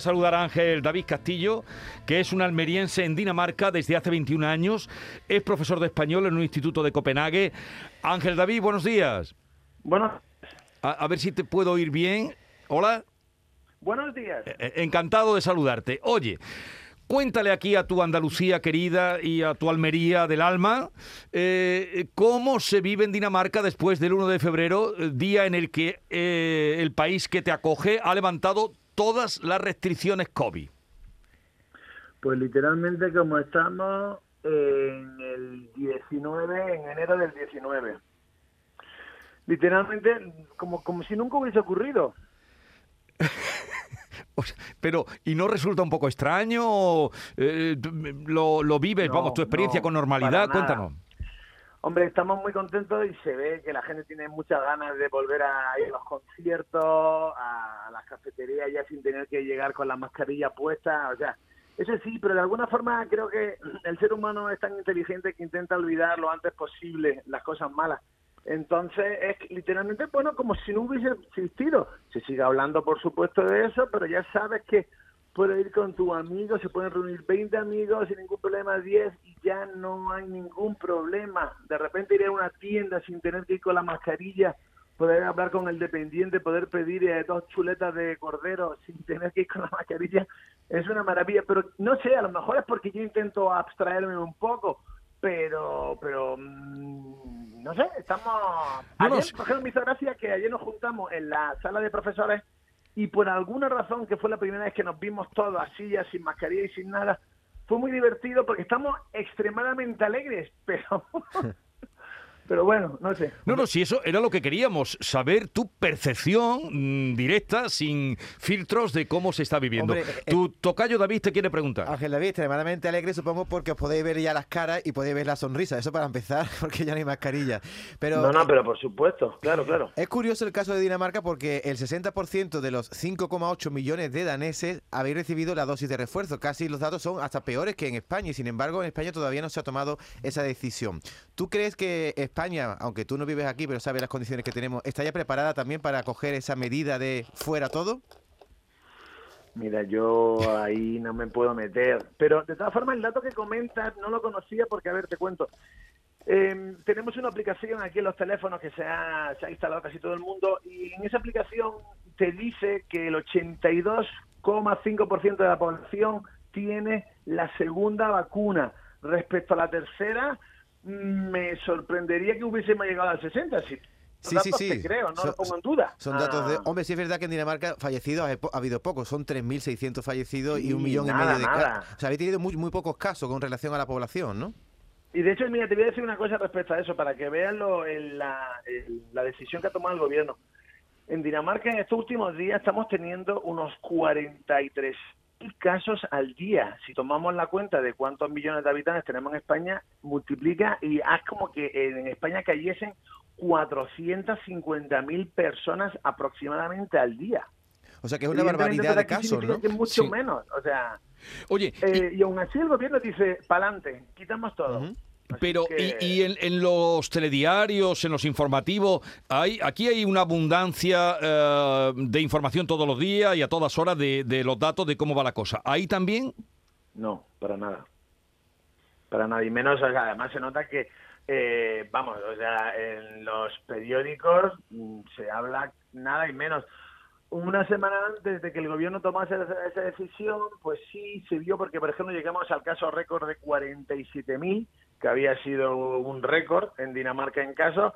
saludar a Ángel David Castillo, que es un almeriense en Dinamarca desde hace 21 años, es profesor de español en un instituto de Copenhague. Ángel David, buenos días. Bueno, A, a ver si te puedo oír bien. Hola, buenos días. Eh, encantado de saludarte. Oye, cuéntale aquí a tu Andalucía querida y a tu Almería del alma eh, cómo se vive en Dinamarca después del 1 de febrero, eh, día en el que eh, el país que te acoge ha levantado todas las restricciones COVID. Pues literalmente como estamos en el 19, en enero del 19. Literalmente como, como si nunca hubiese ocurrido. Pero, ¿y no resulta un poco extraño? eh, lo, lo vives, No, vamos, tu experiencia no, con normalidad? Cuéntanos. Hombre, estamos muy contentos y se ve que la gente tiene muchas ganas de volver a ir a los conciertos, a las cafeterías ya sin tener que llegar con la mascarilla puesta. O sea, eso sí, pero de alguna forma creo que el ser humano es tan inteligente que intenta olvidar lo antes posible las cosas malas. Entonces es literalmente, bueno, como si no hubiese existido. Se sigue hablando, por supuesto, de eso, pero ya sabes que puedes ir con tus amigos, se pueden reunir 20 amigos sin ningún problema, 10 y ya no hay ningún problema. De repente ir a una tienda sin tener que ir con la mascarilla, poder hablar con el dependiente, poder pedir eh, dos chuletas de cordero sin tener que ir con la mascarilla, es una maravilla. Pero no sé, a lo mejor es porque yo intento abstraerme un poco, pero, pero mm, no sé, estamos... Ayer, por ejemplo, me hizo gracia que ayer nos juntamos en la sala de profesores y por alguna razón, que fue la primera vez que nos vimos todos así, ya sin mascarilla y sin nada, fue muy divertido porque estamos extremadamente alegres, pero... pero bueno, no sé. No, no, si eso era lo que queríamos, saber tu percepción mm, directa, sin filtros de cómo se está viviendo. Hombre, eh, tu tocayo David te quiere preguntar. Ángel David, extremadamente alegre, supongo, porque os podéis ver ya las caras y podéis ver la sonrisa. Eso para empezar, porque ya no hay mascarilla. Pero No, no, pero por supuesto, claro, claro. es curioso el caso de Dinamarca porque el 60% de los 5,8 millones de daneses habéis recibido la dosis de refuerzo. Casi los datos son hasta peores que en España y sin embargo en España todavía no se ha tomado esa decisión. ¿Tú crees que España, aunque tú no vives aquí, pero sabes las condiciones que tenemos, está ya preparada también para coger esa medida de fuera todo? Mira, yo ahí no me puedo meter. Pero de todas formas, el dato que comentas no lo conocía porque, a ver, te cuento. Eh, tenemos una aplicación aquí en los teléfonos que se ha, instalado casi todo el mundo y en esa aplicación te dice que el 82,5% de la población tiene la segunda vacuna. Respecto a la tercera, me sorprendería que hubiésemos llegado al 60. Si Sí, sí, datos sí. Te creo, no Son- lo pongo en duda. Son datos de... Ah. Hombre, sí es verdad que en Dinamarca fallecidos ha, ha habido pocos, son 3.600 fallecidos y un millón y medio de nada. casos. O sea, habéis tenido muy, muy pocos casos con relación a la población, ¿no? Y de hecho, mira, te voy a decir una cosa respecto a eso, para que vean lo, el- la, el- la decisión que ha tomado el gobierno. En Dinamarca, en estos últimos días, estamos teniendo unos 43 casos al día. Si tomamos la cuenta de cuántos millones de habitantes tenemos en España, multiplica y haz como que en España cayesen 450.000 personas aproximadamente al día. O sea, que es una barbaridad de casos, ¿no? que mucho Sí. menos. O sea, Oye, eh, y aún así el gobierno dice, pa'lante, quitamos todo. Pero que- y, y en, en los telediarios, en los informativos, hay aquí hay una abundancia eh, de información todos los días y a todas horas de, de los datos de cómo va la cosa. Ahí también. No, para nada. Para nada. Y menos, o sea, además se nota que, eh, vamos, o sea, en los periódicos mm, se habla nada y menos. Una semana antes de que el gobierno tomase esa, esa decisión, pues sí se vio, porque por ejemplo llegamos al caso récord de 47.000, que había sido un récord en Dinamarca en casos.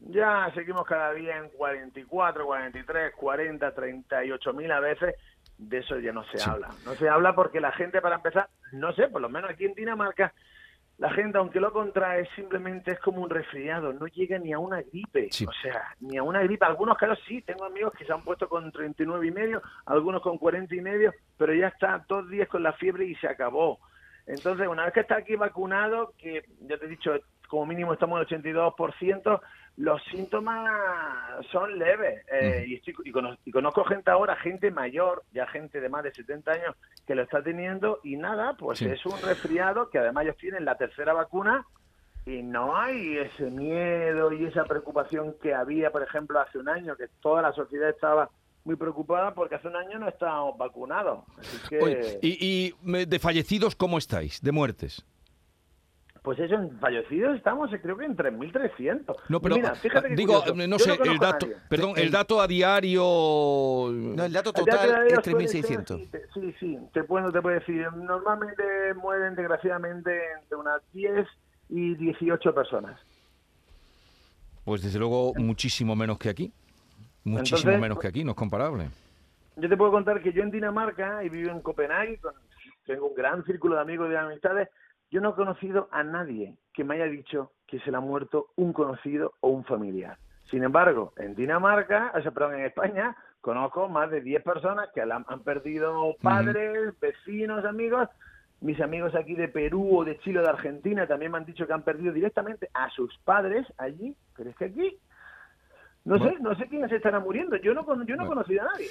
Ya seguimos cada día en 44, 43, 40, 38 mil a veces. De eso ya no se Sí. habla. No se habla porque la gente, para empezar, no sé, por lo menos aquí en Dinamarca, la gente, aunque lo contrae, simplemente es como un resfriado. No llega ni a una gripe. Sí. O sea, ni a una gripe. Algunos casos sí, tengo amigos que se han puesto con 39 y medio, algunos con 40 y medio, pero ya está dos días con la fiebre y se acabó. Entonces, una vez que está aquí vacunado, que ya te he dicho, como mínimo estamos en el 82%, los síntomas son leves. Eh, y, estoy- y cono- y conozco gente ahora, gente mayor, ya gente de más de 70 años, que lo está teniendo y nada, pues Sí. es un resfriado que además ellos tienen la tercera vacuna y no hay ese miedo y esa preocupación que había, por ejemplo, hace un año, que toda la sociedad estaba muy preocupada porque hace un año no estábamos vacunados. Así que, Oye, y, y, me- de fallecidos, ¿cómo estáis? De muertes. pues eso, en fallecidos estamos eh, creo que en 3.300. No, pero Mira, fíjate ah, qué digo, curioso. no sé, el dato, perdón, el dato a diario. No, el dato El dato total es ellos puede ser, 3.600. Sí, sí, sí, te puedo, te puedo decir. Normalmente mueren desgraciadamente entre unas 10 y 18 personas. Pues desde luego muchísimo menos que aquí. Muchísimo Entonces, menos que aquí, no es comparable. Yo te puedo contar que yo en Dinamarca y vivo en Copenhague, con- tengo un gran círculo de amigos y de amistades, yo no he conocido a nadie que me haya dicho que se le ha muerto un conocido o un familiar. Sin embargo, en Dinamarca, o sea, perdón, en España, conozco más de 10 personas que han perdido padres, vecinos, amigos. Mis amigos aquí de Perú o de Chile o de Argentina también me han dicho que han perdido directamente a sus padres allí, pero es que aquí no sé, no sé quiénes estarán muriendo. Yo no, yo no he Bueno. conocido a nadie.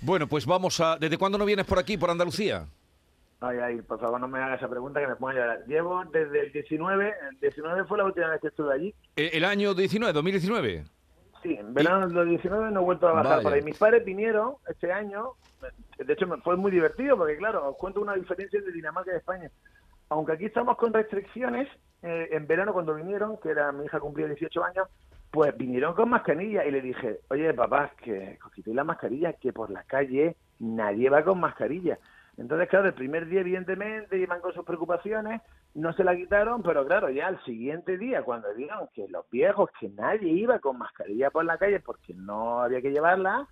Bueno, pues vamos a. ¿Desde cuándo no vienes por aquí, por Andalucía? Ay, ay, por favor, no me hagas esa pregunta que me pongo a llorar. Llevo desde el 19, el 19 fue la última vez que estuve allí. Eh, ¿El año 19, 2019? Sí, en verano del 19 no he vuelto a bajar por ahí. Mis padres vinieron este año, de hecho me fue muy divertido porque claro, os cuento una diferencia de Dinamarca y de España. Aunque aquí estamos con restricciones, eh, en verano cuando vinieron, que era mi hija cumplía 18 años, pues vinieron con mascarilla y le dije, oye papá, que quitéis la mascarilla, que por la calle nadie va con mascarilla. Entonces, claro, el primer día, evidentemente, iban con sus preocupaciones, no se la quitaron, pero claro, ya al siguiente día, cuando vieron que los viejos, que nadie iba con mascarilla por la calle porque no había que llevarla,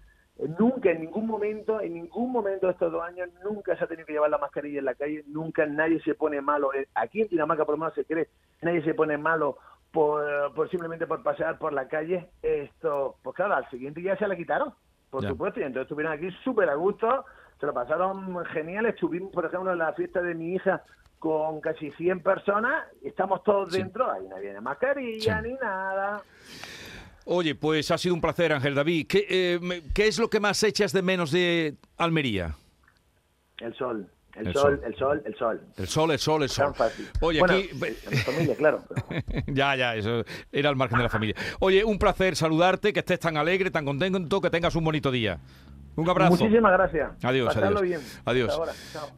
nunca, en ningún momento, en ningún momento de estos dos años, nunca se ha tenido que llevar la mascarilla en la calle, nunca nadie se pone malo. Eh, Aquí en Dinamarca, por lo menos se cree, nadie se pone malo por, por simplemente por pasear por la calle. Esto, pues claro, al siguiente día se la quitaron, por supuesto, y entonces estuvieron aquí súper a gusto, se lo pasaron genial. Estuvimos, por ejemplo, en la fiesta de mi hija con casi 100 personas, estamos todos Sí. dentro, ahí nadie tiene mascarilla Sí. ni nada. Oye, pues ha sido un placer, Ángel David. ¿Qué, eh, ¿qué es lo que más echas de menos de Almería? El sol, el, El sol, sol. el sol, el sol. El sol, el sol, el sol. Oye, Bueno, aquí... mi familia, claro. pero- ya, ya, eso era al margen de la familia. Oye, un placer saludarte, que estés tan alegre, tan contento, que tengas un bonito día. Un abrazo. Muchísimas gracias. Adiós, Pasadlo adiós. bien. Adiós. Hasta ahora. Chao.